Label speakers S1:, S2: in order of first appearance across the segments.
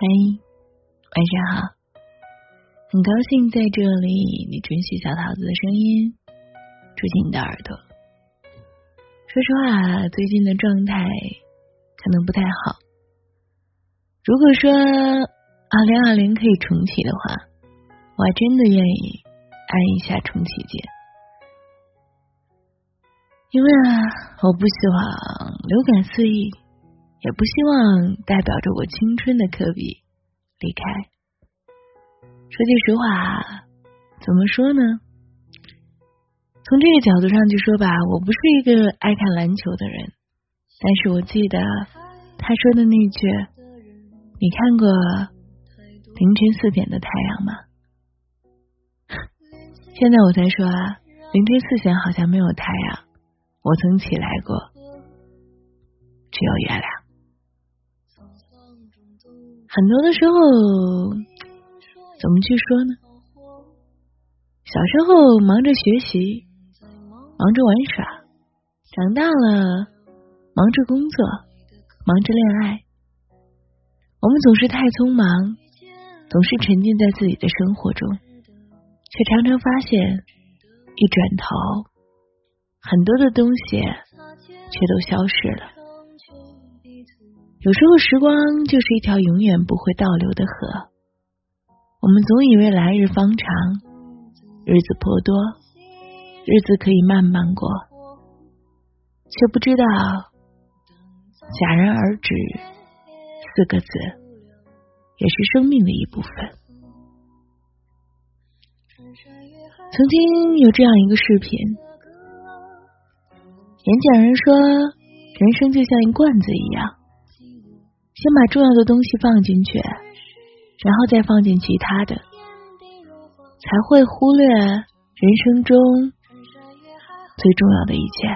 S1: 嘿，晚上好，很高兴在这里你准许小桃子的声音住进你的耳朵。说实话，最近的状态可能不太好。如果说二零二零可以重启的话，我还真的愿意按一下重启键，因为啊，我不希望流感肆意。也不希望代表着我青春的科比离开。说句实话，怎么说呢？从这个角度上去说吧，我不是一个爱看篮球的人，但是我记得他说的那句：“你看过凌晨四点的太阳吗？”现在我才说啊，凌晨四点好像没有太阳，我曾起来过，只有月亮。很多的时候，怎么去说呢？小时候忙着学习，忙着玩耍；长大了，忙着工作，忙着恋爱。我们总是太匆忙，总是沉浸在自己的生活中，却常常发现，一转头，很多的东西却都消失了。有时候，时光就是一条永远不会倒流的河。我们总以为来日方长，日子颇多，日子可以慢慢过，却不知道戛然而止四个字也是生命的一部分。曾经有这样一个视频，演讲人说：“人生就像一罐子一样。”先把重要的东西放进去，然后再放进其他的，才会忽略人生中最重要的一切。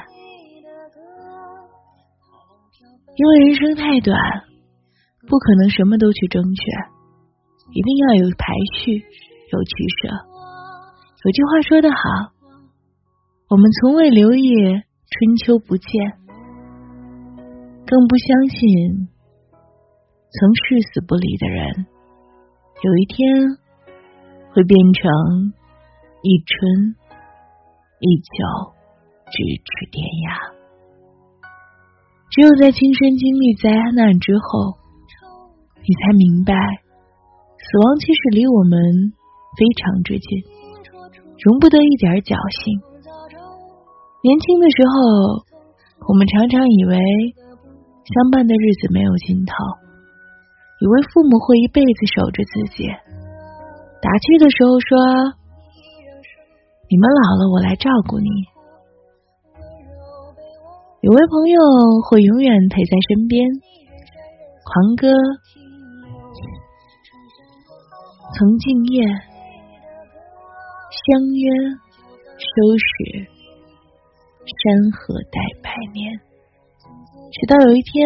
S1: 因为人生太短，不可能什么都去争取，一定要有排序，有取舍。有句话说得好，我们从未留意春秋不见，更不相信。曾誓死不离的人，有一天会变成一春一秋，咫尺天涯。只有在亲身经历灾难之后，你才明白，死亡其实离我们非常之近，容不得一点侥幸。年轻的时候，我们常常以为相伴的日子没有尽头。以为父母会一辈子守着自己，打趣的时候说：“你们老了，我来照顾你。”有位朋友会永远陪在身边，狂歌曾静夜，相约收拾山河待百年，直到有一天。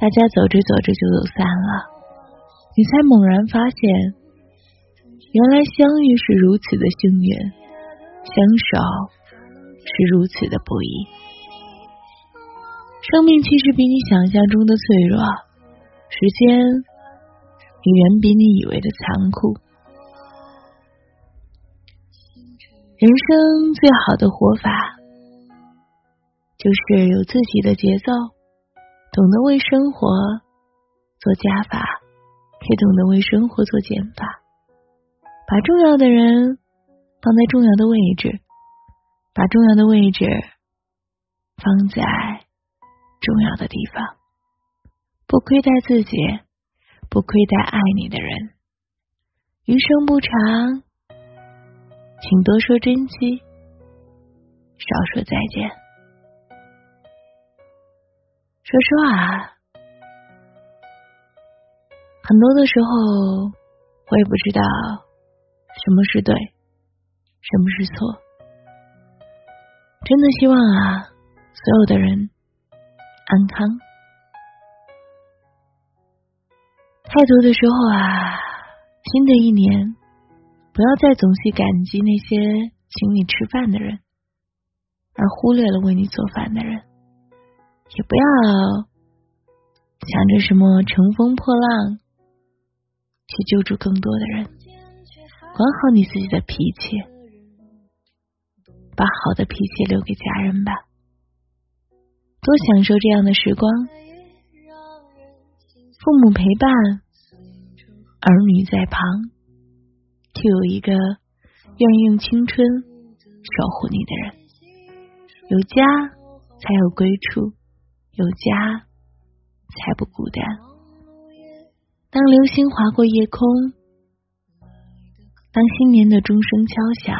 S1: 大家走着走着就走散了，你才猛然发现，原来相遇是如此的幸运，相守是如此的不易。生命其实比你想象中的脆弱，时间也远比你以为的残酷。人生最好的活法，就是有自己的节奏。懂得为生活做加法，也懂得为生活做减法。把重要的人放在重要的位置，把重要的位置放在重要的地方，不亏待自己，不亏待爱你的人。余生不长，请多说珍惜，少说再见。说实话，很多的时候，我也不知道什么是对，什么是错。真的希望啊，所有的人安康。太多的时候啊，新的一年，不要再总是感激那些请你吃饭的人，而忽略了为你做饭的人。也不要想着什么乘风破浪
S2: 去救助更多的人。管好你自己的脾气，把好的脾气留给家人吧。多享受这样的时光，父母陪伴，儿女在旁，就有一个愿意用青春守护你的人。有家才有归处，有家才不孤单。当流星划过夜空，当新年的钟声敲响，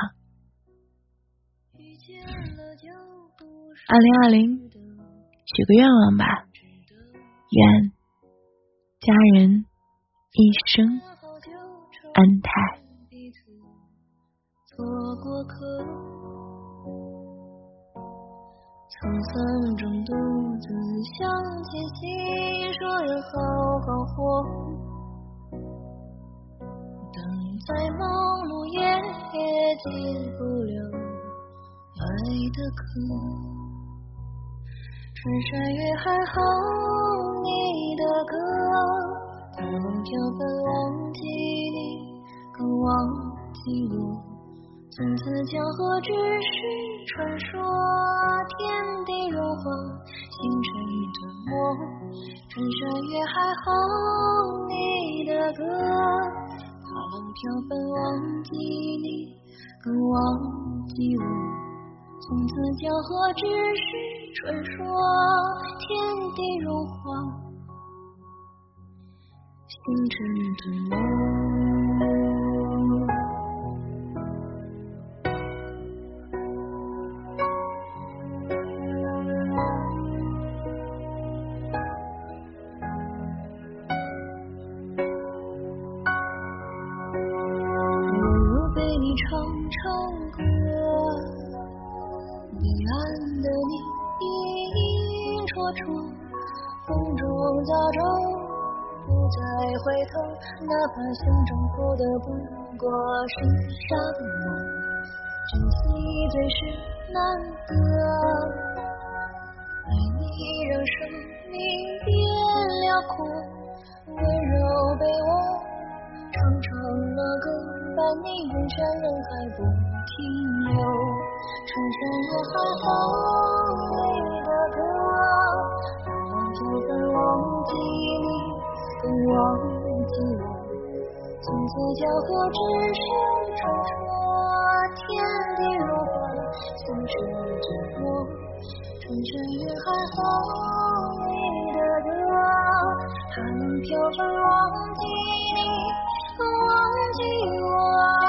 S2: 二零二零。许个愿望吧，愿家人一生安泰。做过客，沧桑中独自想起心，说要好好活。等再忙碌也解不了爱的渴。穿山越海好，你的歌，它能飘奔忘记你，更忘记我。从此江河只是传说，天地融化，星辰吞没。穿山越海好，你的歌，踏浪飘奔忘记你，更忘记我。从此江河只是传说，天地融化，星辰吞没。隐隐绰绰，风中早朝，不再回头，哪怕心中负的不过是沙的梦，珍惜最是难得。爱你让生命变辽阔，温柔被我唱成了歌，伴你人山人海不停留。穿山越海好，你的歌，忘记我。从此江河只剩传说，天地融化，星辰沉没。穿山越海风，你的歌，它能飘散忘记你，忘记我。